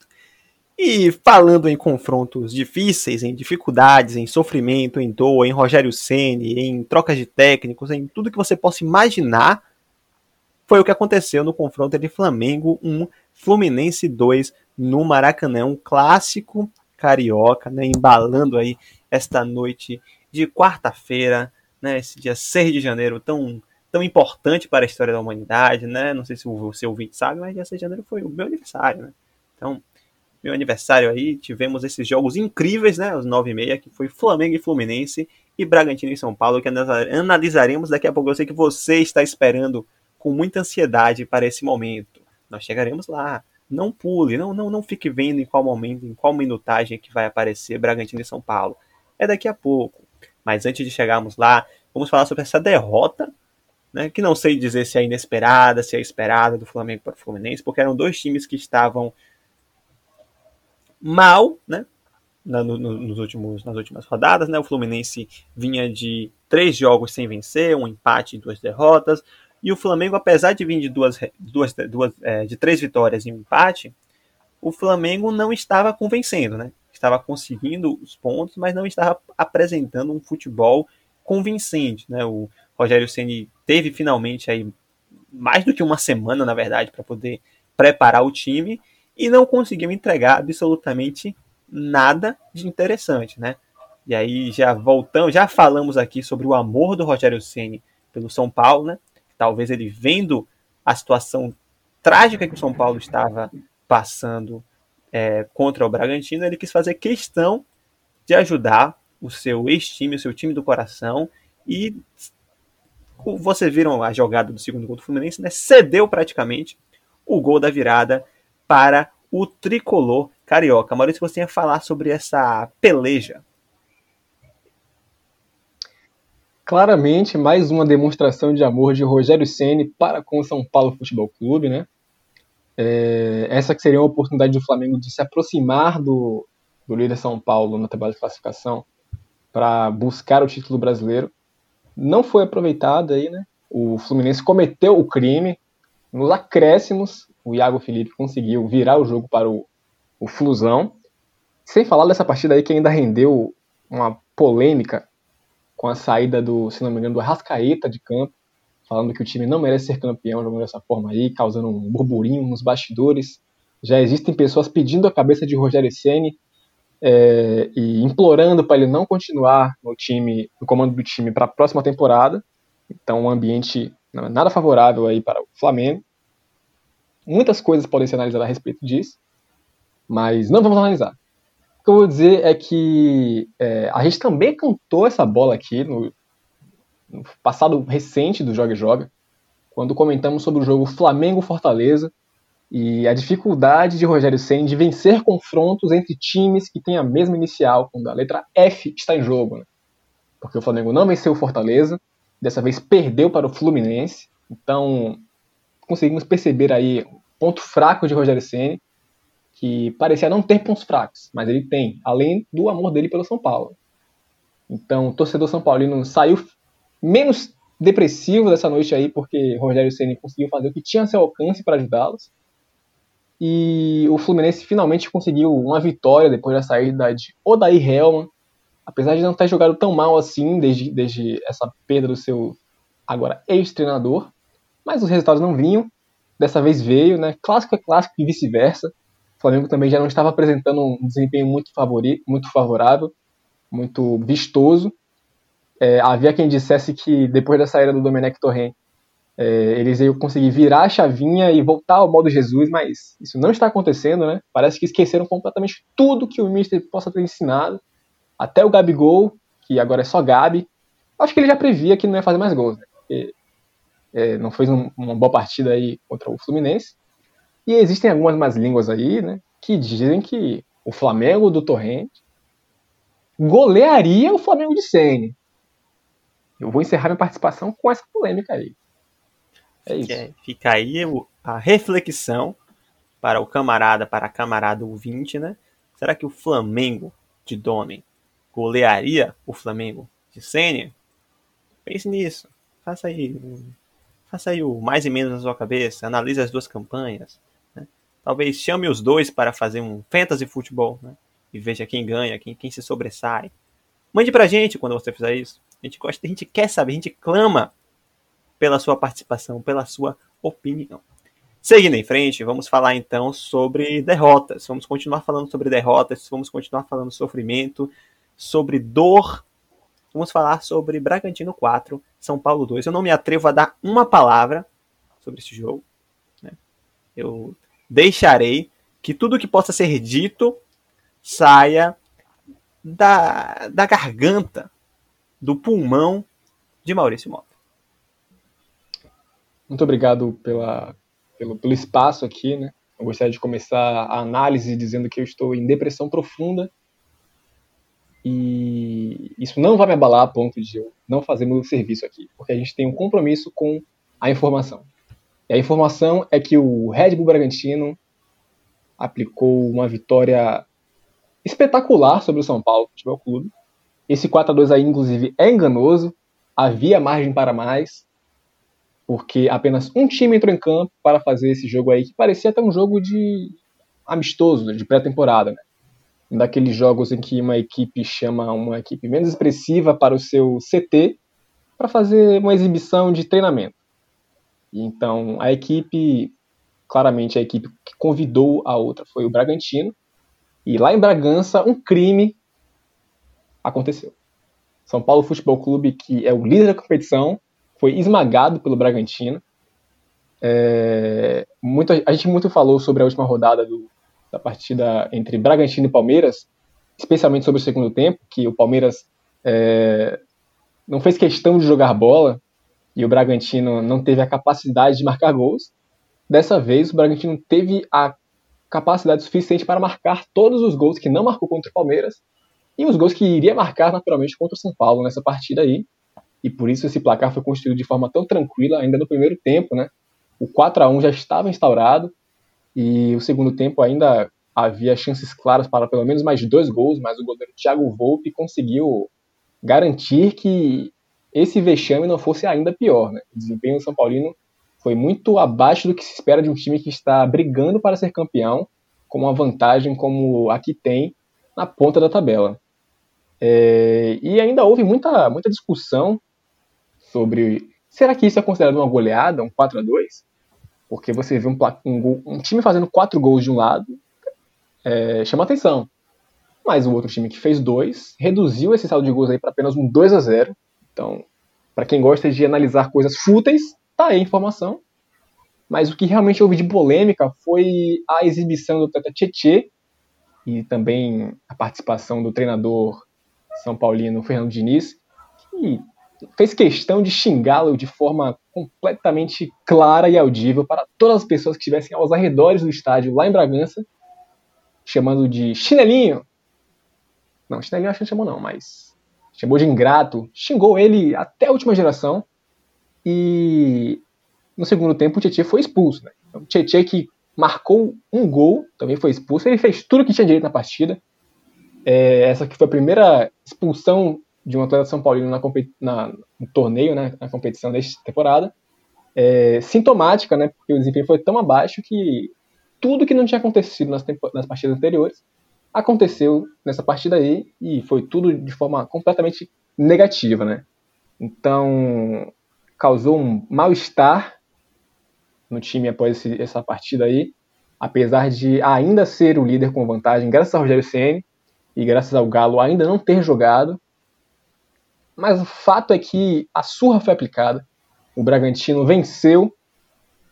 E falando em confrontos difíceis, em dificuldades, em sofrimento, em dor, em Rogério Ceni, em trocas de técnicos, em tudo que você possa imaginar foi o que aconteceu no confronto entre Flamengo 1, Fluminense 2 no Maracanã, um clássico carioca, né, embalando aí esta noite de quarta-feira, né, esse dia 6 de janeiro tão tão importante para a história da humanidade, né? Não sei se o seu ouvinte sabe, mas dia 6 de janeiro foi o meu aniversário, né? Então, meu aniversário aí, tivemos esses jogos incríveis, né? Os 9 e meia, que foi Flamengo e Fluminense e Bragantino e São Paulo, que analisaremos daqui a pouco. Eu sei que você está esperando com muita ansiedade para esse momento. Nós chegaremos lá. Não pule, não, não, não fique vendo em qual momento, em qual minutagem que vai aparecer Bragantino e São Paulo. É daqui a pouco. Mas antes de chegarmos lá, vamos falar sobre essa derrota né, que não sei dizer se é inesperada, se é esperada do Flamengo para o Fluminense, porque eram dois times que estavam mal, né, no, no, nos últimos, nas últimas rodadas, né, o Fluminense vinha de três jogos sem vencer, um empate e duas derrotas, e o Flamengo, apesar de vir de duas, duas, duas é, de três vitórias e um empate, o Flamengo não estava convencendo, né? Estava conseguindo os pontos, mas não estava apresentando um futebol convincente, né? O Rogério Ceni teve finalmente aí mais do que uma semana, na verdade, para poder preparar o time e não conseguiu entregar absolutamente nada de interessante, né? E aí já voltamos, já falamos aqui sobre o amor do Rogério Ceni pelo São Paulo, né? Talvez ele vendo a situação trágica que o São Paulo estava passando é, contra o Bragantino, ele quis fazer questão de ajudar o seu ex-time, o seu time do coração e você viram a jogada do segundo gol do Fluminense, né? Cedeu praticamente o gol da virada para o tricolor carioca. Maurício, você ia falar sobre essa peleja. Claramente, mais uma demonstração de amor de Rogério Ceni para com o São Paulo Futebol Clube, né? É, essa que seria uma oportunidade do Flamengo de se aproximar do, do líder São Paulo na tabela de classificação para buscar o título brasileiro não foi aproveitado aí, né? O Fluminense cometeu o crime. Nos acréscimos, o Iago Felipe conseguiu virar o jogo para o, o Flusão. Sem falar dessa partida aí que ainda rendeu uma polêmica com a saída do, se não me engano, do Arrascaeta de campo, falando que o time não merece ser campeão jogando dessa forma aí, causando um burburinho nos bastidores. Já existem pessoas pedindo a cabeça de Rogério Ceni é, e implorando para ele não continuar no time, no comando do time para a próxima temporada. Então, um ambiente nada favorável aí para o Flamengo. Muitas coisas podem ser analisadas a respeito disso, mas não vamos analisar. O que eu vou dizer é que é, a gente também cantou essa bola aqui no, no passado recente do Joga e Joga, quando comentamos sobre o jogo Flamengo-Fortaleza, e a dificuldade de Rogério Senna de vencer confrontos entre times que têm a mesma inicial, quando a letra F está em jogo. Né? Porque o Flamengo não venceu o Fortaleza, dessa vez perdeu para o Fluminense. Então, conseguimos perceber aí o ponto fraco de Rogério Senna, que parecia não ter pontos fracos, mas ele tem, além do amor dele pelo São Paulo. Então, o torcedor São Paulino saiu menos depressivo dessa noite aí, porque Rogério Senna conseguiu fazer o que tinha a seu alcance para ajudá-los. E o Fluminense finalmente conseguiu uma vitória depois da saída de Odair Helman. Apesar de não ter jogado tão mal assim desde, desde essa perda do seu agora ex-treinador. Mas os resultados não vinham. Dessa vez veio, né? Clássico é clássico e vice-versa. O Flamengo também já não estava apresentando um desempenho muito, favorito, muito favorável, muito vistoso. É, havia quem dissesse que depois da saída do Domenech Torrent é, eles iam conseguir virar a chavinha e voltar ao modo Jesus, mas isso não está acontecendo, né? Parece que esqueceram completamente tudo que o Mister possa ter ensinado, até o Gabigol, que agora é só Gabi. Acho que ele já previa que não ia fazer mais gols, né? Porque, é, não fez um, uma boa partida aí contra o Fluminense. E existem algumas mais línguas aí, né? Que dizem que o Flamengo do Torrente golearia o Flamengo de Sene. Eu vou encerrar minha participação com essa polêmica aí. É isso. Fica aí a reflexão para o camarada, para a camarada ouvinte, né? Será que o Flamengo de Domen golearia o Flamengo de Sênia? Pense nisso. Faça aí, faça aí o mais e menos na sua cabeça. Analise as duas campanhas. Né? Talvez chame os dois para fazer um fantasy futebol, né? E veja quem ganha, quem, quem se sobressai. Mande pra gente quando você fizer isso. A gente gosta, a gente quer saber, a gente clama pela sua participação, pela sua opinião. Seguindo em frente, vamos falar então sobre derrotas. Vamos continuar falando sobre derrotas, vamos continuar falando sofrimento, sobre dor. Vamos falar sobre Bragantino 4, São Paulo 2. Eu não me atrevo a dar uma palavra sobre esse jogo. Né? Eu deixarei que tudo que possa ser dito saia da, da garganta, do pulmão de Maurício Mota. Muito obrigado pela pelo, pelo espaço aqui, né? Eu gostaria de começar a análise dizendo que eu estou em depressão profunda e isso não vai me abalar a ponto de eu não fazer meu serviço aqui, porque a gente tem um compromisso com a informação. E a informação é que o Red Bull Bragantino aplicou uma vitória espetacular sobre o São Paulo Futebol Clube. Esse 4 a 2 aí, inclusive, é enganoso. Havia margem para mais porque apenas um time entrou em campo para fazer esse jogo aí, que parecia até um jogo de amistoso, de pré-temporada, né? Daqueles jogos em que uma equipe chama uma equipe menos expressiva para o seu CT para fazer uma exibição de treinamento. Então a equipe, claramente a equipe que convidou a outra foi o Bragantino. E lá em Bragança, um crime aconteceu. São Paulo Futebol Clube, que é o líder da competição, foi esmagado pelo Bragantino. É, muito, a gente muito falou sobre a última rodada do, da partida entre Bragantino e Palmeiras, especialmente sobre o segundo tempo, que o Palmeiras é, não fez questão de jogar bola e o Bragantino não teve a capacidade de marcar gols. Dessa vez, o Bragantino teve a capacidade suficiente para marcar todos os gols que não marcou contra o Palmeiras e os gols que iria marcar naturalmente contra o São Paulo nessa partida aí e por isso esse placar foi construído de forma tão tranquila ainda no primeiro tempo, né? O 4 a 1 já estava instaurado e o segundo tempo ainda havia chances claras para pelo menos mais dois gols, mas o goleiro Thiago Volpe conseguiu garantir que esse vexame não fosse ainda pior, né? O desempenho do São Paulino foi muito abaixo do que se espera de um time que está brigando para ser campeão, com uma vantagem como a que tem na ponta da tabela. É, e ainda houve muita, muita discussão sobre será que isso é considerado uma goleada, um 4 a 2 Porque você vê um, um, um time fazendo quatro gols de um lado, é, chama atenção. Mas o outro time que fez dois reduziu esse saldo de gols aí para apenas um 2 a 0 Então, para quem gosta de analisar coisas fúteis, tá aí a informação. Mas o que realmente houve de polêmica foi a exibição do Tata Tietê e também a participação do treinador São Paulino Fernando Diniz, que fez questão de xingá-lo de forma completamente clara e audível para todas as pessoas que estivessem aos arredores do estádio lá em Bragança, chamando de chinelinho. Não, chinelinho acho que não chamou não, mas chamou de ingrato, xingou ele até a última geração e no segundo tempo o Tietchan foi expulso. Né? Então, o Tietchan que marcou um gol, também foi expulso, ele fez tudo que tinha direito na partida. É, essa que foi a primeira expulsão de um atleta São Paulino na, na, no torneio, né, na competição desta temporada, é, sintomática, né, porque o desempenho foi tão abaixo que tudo que não tinha acontecido nas, nas partidas anteriores aconteceu nessa partida aí e foi tudo de forma completamente negativa, né? Então causou um mal-estar no time após esse, essa partida aí, apesar de ainda ser o líder com vantagem, graças ao Rogério Ceni e graças ao Galo ainda não ter jogado, mas o fato é que a surra foi aplicada. O Bragantino venceu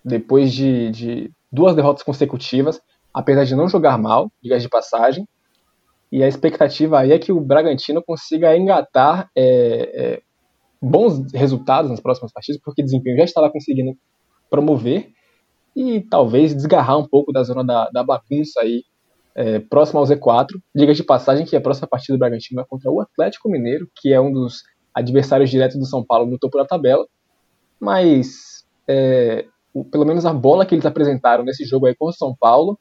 depois de, de duas derrotas consecutivas, apesar de não jogar mal, diga de passagem. E a expectativa aí é que o Bragantino consiga engatar é, é, bons resultados nas próximas partidas, porque o desempenho já estava conseguindo promover e talvez desgarrar um pouco da zona da, da bagunça aí é, próximo ao Z4. Diga de passagem que a próxima partida do Bragantino é contra o Atlético Mineiro, que é um dos adversários diretos do São Paulo no topo da tabela, mas é, o, pelo menos a bola que eles apresentaram nesse jogo aí contra o São Paulo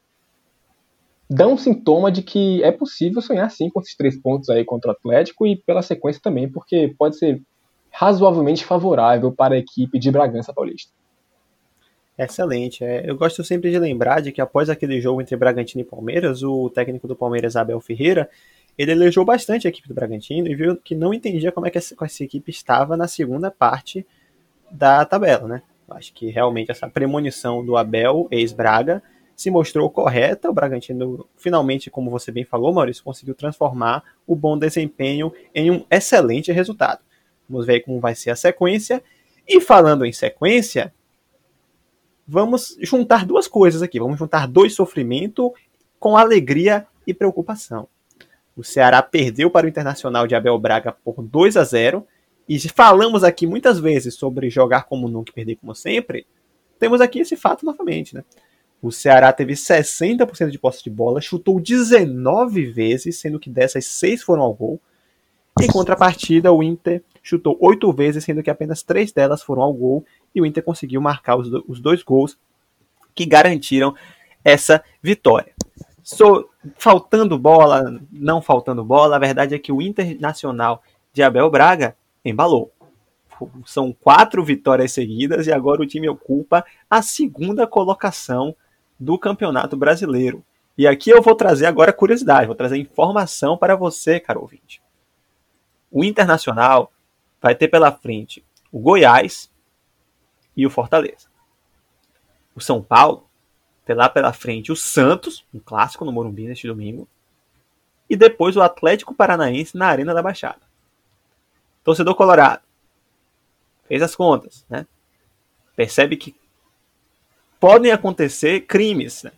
dá um sintoma de que é possível sonhar sim com esses três pontos aí contra o Atlético e pela sequência também, porque pode ser razoavelmente favorável para a equipe de Bragança Paulista. Excelente. É, eu gosto sempre de lembrar de que após aquele jogo entre Bragantino e Palmeiras, o técnico do Palmeiras, Abel Ferreira, ele elogiou bastante a equipe do Bragantino e viu que não entendia como é que essa, essa equipe estava na segunda parte da tabela, né? Acho que realmente essa premonição do Abel, ex-Braga, se mostrou correta. O Bragantino, finalmente, como você bem falou, Maurício, conseguiu transformar o bom desempenho em um excelente resultado. Vamos ver como vai ser a sequência. E falando em sequência, vamos juntar duas coisas aqui. Vamos juntar dois sofrimentos com alegria e preocupação. O Ceará perdeu para o Internacional de Abel Braga por 2 a 0 e falamos aqui muitas vezes sobre jogar como nunca e perder como sempre. Temos aqui esse fato novamente, né? O Ceará teve 60% de posse de bola, chutou 19 vezes, sendo que dessas 6 foram ao gol. Em contrapartida, o Inter chutou 8 vezes, sendo que apenas 3 delas foram ao gol. E o Inter conseguiu marcar os, os dois gols que garantiram essa vitória. So, faltando bola, não faltando bola, a verdade é que o Internacional de Abel Braga embalou. São quatro vitórias seguidas e agora o time ocupa a segunda colocação do Campeonato Brasileiro. E aqui eu vou trazer agora curiosidade, vou trazer informação para você, caro ouvinte. O Internacional vai ter pela frente o Goiás e o Fortaleza. O São Paulo tem lá pela frente o Santos, um clássico no Morumbi neste domingo. E depois o Atlético Paranaense na Arena da Baixada. Torcedor Colorado. Fez as contas, né? Percebe que podem acontecer crimes. Né?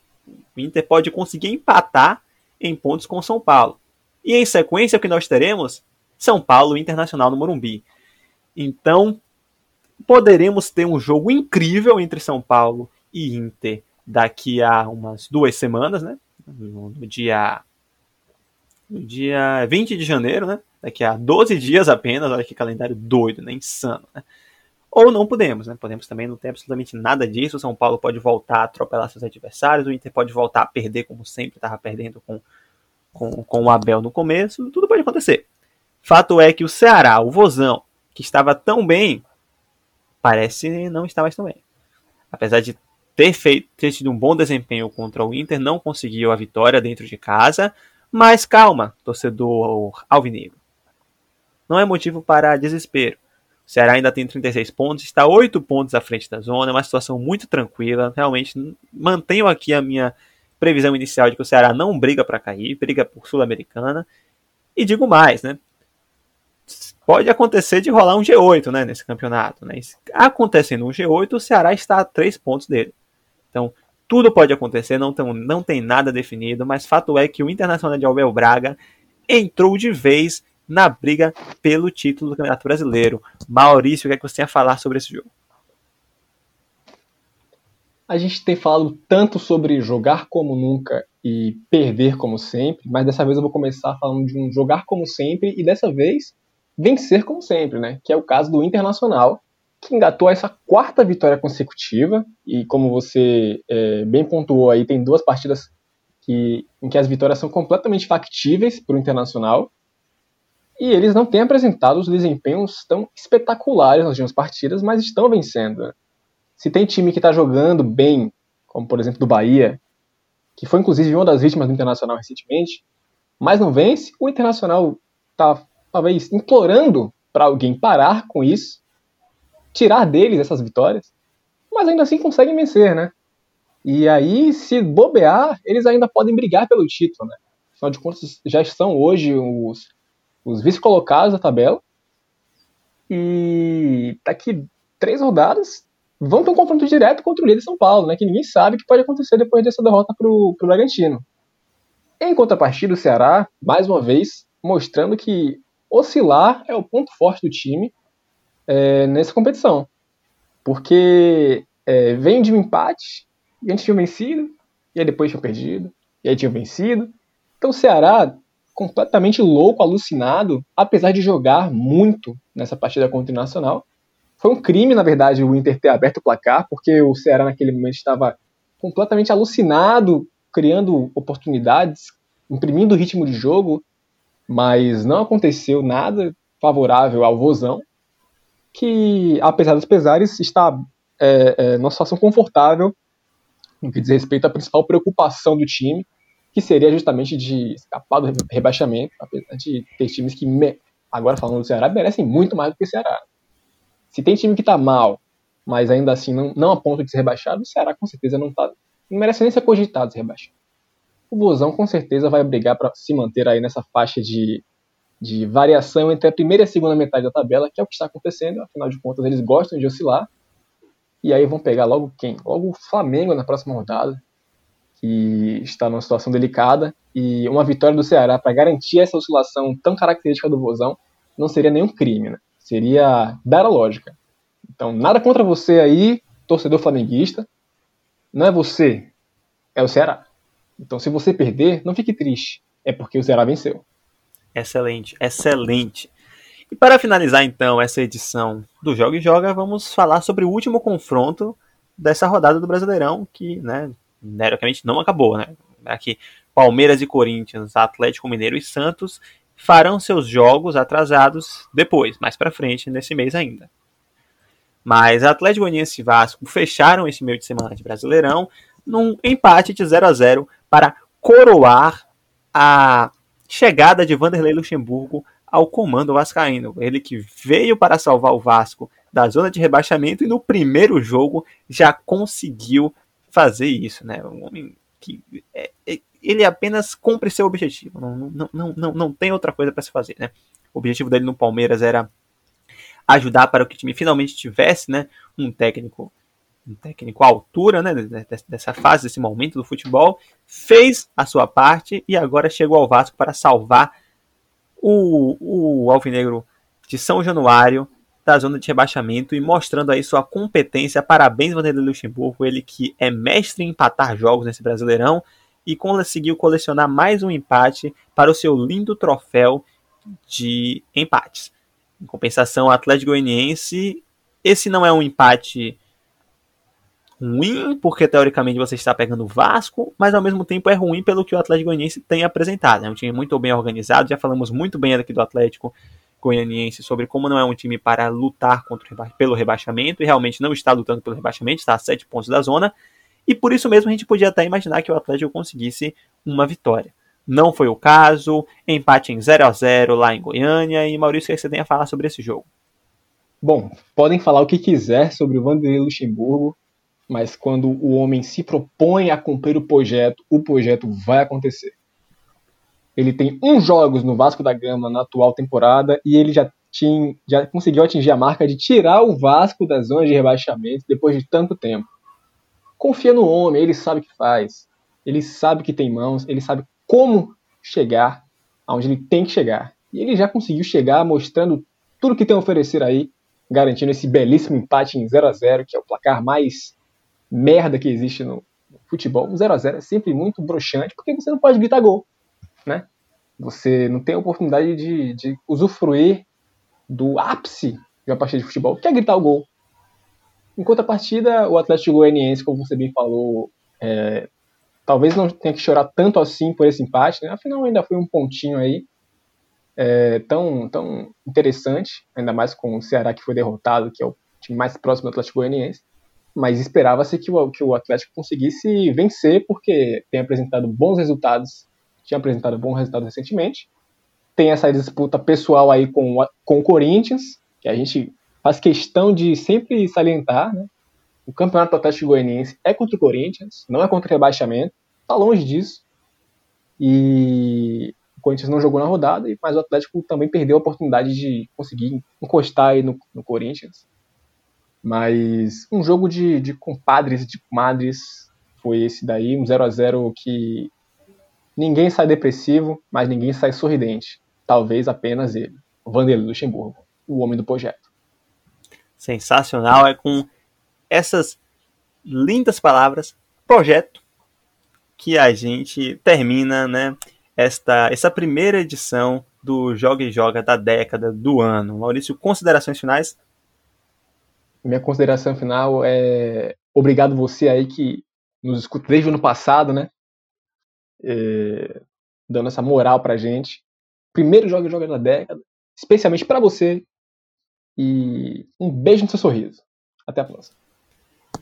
O Inter pode conseguir empatar em pontos com São Paulo. E em sequência, o que nós teremos? São Paulo Internacional no Morumbi. Então, poderemos ter um jogo incrível entre São Paulo e Inter daqui a umas duas semanas, né? No, dia no dia 20 de janeiro, né? Daqui a 12 dias apenas, olha que calendário doido, né? Insano, né? Ou não podemos, né? Podemos também não ter absolutamente nada disso. O São Paulo pode voltar a atropelar seus adversários, o Inter pode voltar a perder como sempre estava perdendo com, com, com o Abel no começo. Tudo pode acontecer. Fato é que o Ceará, o Vozão, que estava tão bem, parece não estar mais tão bem. Apesar de ter, feito, ter tido um bom desempenho contra o Inter, não conseguiu a vitória dentro de casa. Mas calma, torcedor alvinegro. Não é motivo para desespero. O Ceará ainda tem 36 pontos, está 8 pontos à frente da zona, é uma situação muito tranquila. Realmente mantenho aqui a minha previsão inicial de que o Ceará não briga para cair, briga por Sul-Americana. E digo mais, né? Pode acontecer de rolar um G8 né, nesse campeonato. Né? Acontecendo um G8, o Ceará está a 3 pontos dele. Então, tudo pode acontecer, não tem, não tem nada definido, mas fato é que o Internacional de Albel Braga entrou de vez na briga pelo título do Campeonato Brasileiro. Maurício, o que, é que você tem a falar sobre esse jogo? A gente tem falado tanto sobre jogar como nunca e perder como sempre, mas dessa vez eu vou começar falando de um jogar como sempre e dessa vez vencer como sempre, né? Que é o caso do Internacional, que engatou essa quarta vitória consecutiva e como você é, bem pontuou aí, tem duas partidas que, em que as vitórias são completamente factíveis para o Internacional e eles não têm apresentado os desempenhos tão espetaculares nas últimas partidas, mas estão vencendo. Né? Se tem time que está jogando bem, como por exemplo do Bahia, que foi inclusive uma das vítimas do Internacional recentemente, mas não vence, o Internacional está talvez implorando para alguém parar com isso, tirar deles essas vitórias, mas ainda assim conseguem vencer, né? E aí, se bobear, eles ainda podem brigar pelo título, né? Afinal de contas, já são hoje os os vice-colocados da tabela. E daqui três rodadas vão ter um confronto direto contra o líder São Paulo, né? Que ninguém sabe o que pode acontecer depois dessa derrota para o Bragantino. Em contrapartida, o Ceará, mais uma vez, mostrando que oscilar é o ponto forte do time é, nessa competição. Porque é, vem de um empate, e antes tinha vencido, e aí depois tinha perdido, e aí tinha vencido. Então o Ceará completamente louco, alucinado, apesar de jogar muito nessa partida contra o Nacional. Foi um crime, na verdade, o Inter ter aberto o placar, porque o Ceará naquele momento estava completamente alucinado, criando oportunidades, imprimindo ritmo de jogo, mas não aconteceu nada favorável ao Vozão, que, apesar dos pesares, está é, é, numa situação confortável no que diz respeito à principal preocupação do time, que seria justamente de escapar do rebaixamento, apesar de ter times que, agora falando do Ceará, merecem muito mais do que o Ceará. Se tem time que tá mal mas ainda assim não, não a ponto de ser rebaixado, o Ceará com certeza não tá. Não merece nem ser cogitado ser rebaixado. O Vozão com certeza vai brigar para se manter aí nessa faixa de, de variação entre a primeira e a segunda metade da tabela, que é o que está acontecendo, afinal de contas eles gostam de oscilar. E aí vão pegar logo quem? Logo o Flamengo na próxima rodada, que está numa situação delicada. E uma vitória do Ceará para garantir essa oscilação tão característica do Vozão não seria nenhum crime, né? Seria dar a lógica. Então, nada contra você aí, torcedor flamenguista. Não é você, é o Ceará. Então, se você perder, não fique triste. É porque o Ceará venceu. Excelente, excelente. E para finalizar então essa edição do Joga e Joga, vamos falar sobre o último confronto dessa rodada do Brasileirão, que, né, teoricamente não acabou, né? Aqui, Palmeiras e Corinthians, Atlético Mineiro e Santos farão seus jogos atrasados depois, mais para frente, nesse mês ainda. Mas Atlético Goianiense e Vasco fecharam esse meio de semana de Brasileirão num empate de 0 a 0 para coroar a chegada de Vanderlei Luxemburgo ao comando vascaíno. Ele que veio para salvar o Vasco da zona de rebaixamento e no primeiro jogo já conseguiu fazer isso, né? Um homem que é, é, ele apenas cumpre seu objetivo, não, não, não, não, não tem outra coisa para se fazer, né? O objetivo dele no Palmeiras era ajudar para que o time finalmente tivesse, né, um técnico um técnico à altura né, dessa fase, desse momento do futebol, fez a sua parte e agora chegou ao Vasco para salvar o, o Alvinegro de São Januário da zona de rebaixamento e mostrando aí sua competência. Parabéns, Vanderlei Luxemburgo, ele que é mestre em empatar jogos nesse Brasileirão e conseguiu colecionar mais um empate para o seu lindo troféu de empates. Em compensação, o Atlético Goianiense, esse não é um empate ruim, porque teoricamente você está pegando o Vasco, mas ao mesmo tempo é ruim pelo que o Atlético Goianiense tem apresentado. É um time muito bem organizado, já falamos muito bem aqui do Atlético Goianiense sobre como não é um time para lutar contra reba pelo rebaixamento, e realmente não está lutando pelo rebaixamento, está a 7 pontos da zona, e por isso mesmo a gente podia até imaginar que o Atlético conseguisse uma vitória. Não foi o caso, empate em 0 a 0 lá em Goiânia, e Maurício, o que você tem a falar sobre esse jogo? Bom, podem falar o que quiser sobre o Vanderlei Luxemburgo, mas quando o homem se propõe a cumprir o projeto, o projeto vai acontecer. Ele tem um jogos no Vasco da Gama na atual temporada e ele já, tinha, já conseguiu atingir a marca de tirar o Vasco da zona de rebaixamento depois de tanto tempo. Confia no homem, ele sabe o que faz. Ele sabe que tem mãos, ele sabe como chegar aonde ele tem que chegar. E ele já conseguiu chegar mostrando tudo que tem a oferecer aí, garantindo esse belíssimo empate em 0 a 0 que é o placar mais merda que existe no futebol. Um 0 a 0 é sempre muito broxante, porque você não pode gritar gol, né? Você não tem a oportunidade de, de usufruir do ápice de uma partida de futebol, que é gritar o gol. Enquanto a partida, o Atlético Goianiense, como você bem falou, é, talvez não tenha que chorar tanto assim por esse empate, né? afinal ainda foi um pontinho aí é, tão, tão interessante, ainda mais com o Ceará que foi derrotado, que é o time mais próximo do Atlético Goianiense mas esperava-se que o, que o Atlético conseguisse vencer, porque tem apresentado bons resultados, tinha apresentado bons resultados recentemente, tem essa disputa pessoal aí com, com o Corinthians, que a gente faz questão de sempre salientar, né? O campeonato Atlético Goianiense é contra o Corinthians, não é contra o rebaixamento, tá longe disso. E o Corinthians não jogou na rodada, mas o Atlético também perdeu a oportunidade de conseguir encostar aí no, no Corinthians. Mas um jogo de, de compadres e de comadres foi esse daí, um 0 a 0 que ninguém sai depressivo, mas ninguém sai sorridente. Talvez apenas ele, Vanderlei Luxemburgo, o homem do projeto. Sensacional, é com essas lindas palavras, projeto, que a gente termina, né, esta essa primeira edição do Joga e Joga da década do ano. Maurício, considerações finais? Minha consideração final é obrigado você aí que nos escuta desde o ano passado, né? É, dando essa moral pra gente. Primeiro jogo joga da década, especialmente para você. E um beijo no seu sorriso. Até a próxima.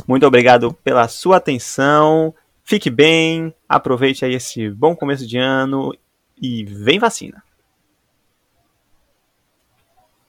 Muito obrigado pela sua atenção. Fique bem, aproveite aí esse bom começo de ano e vem vacina.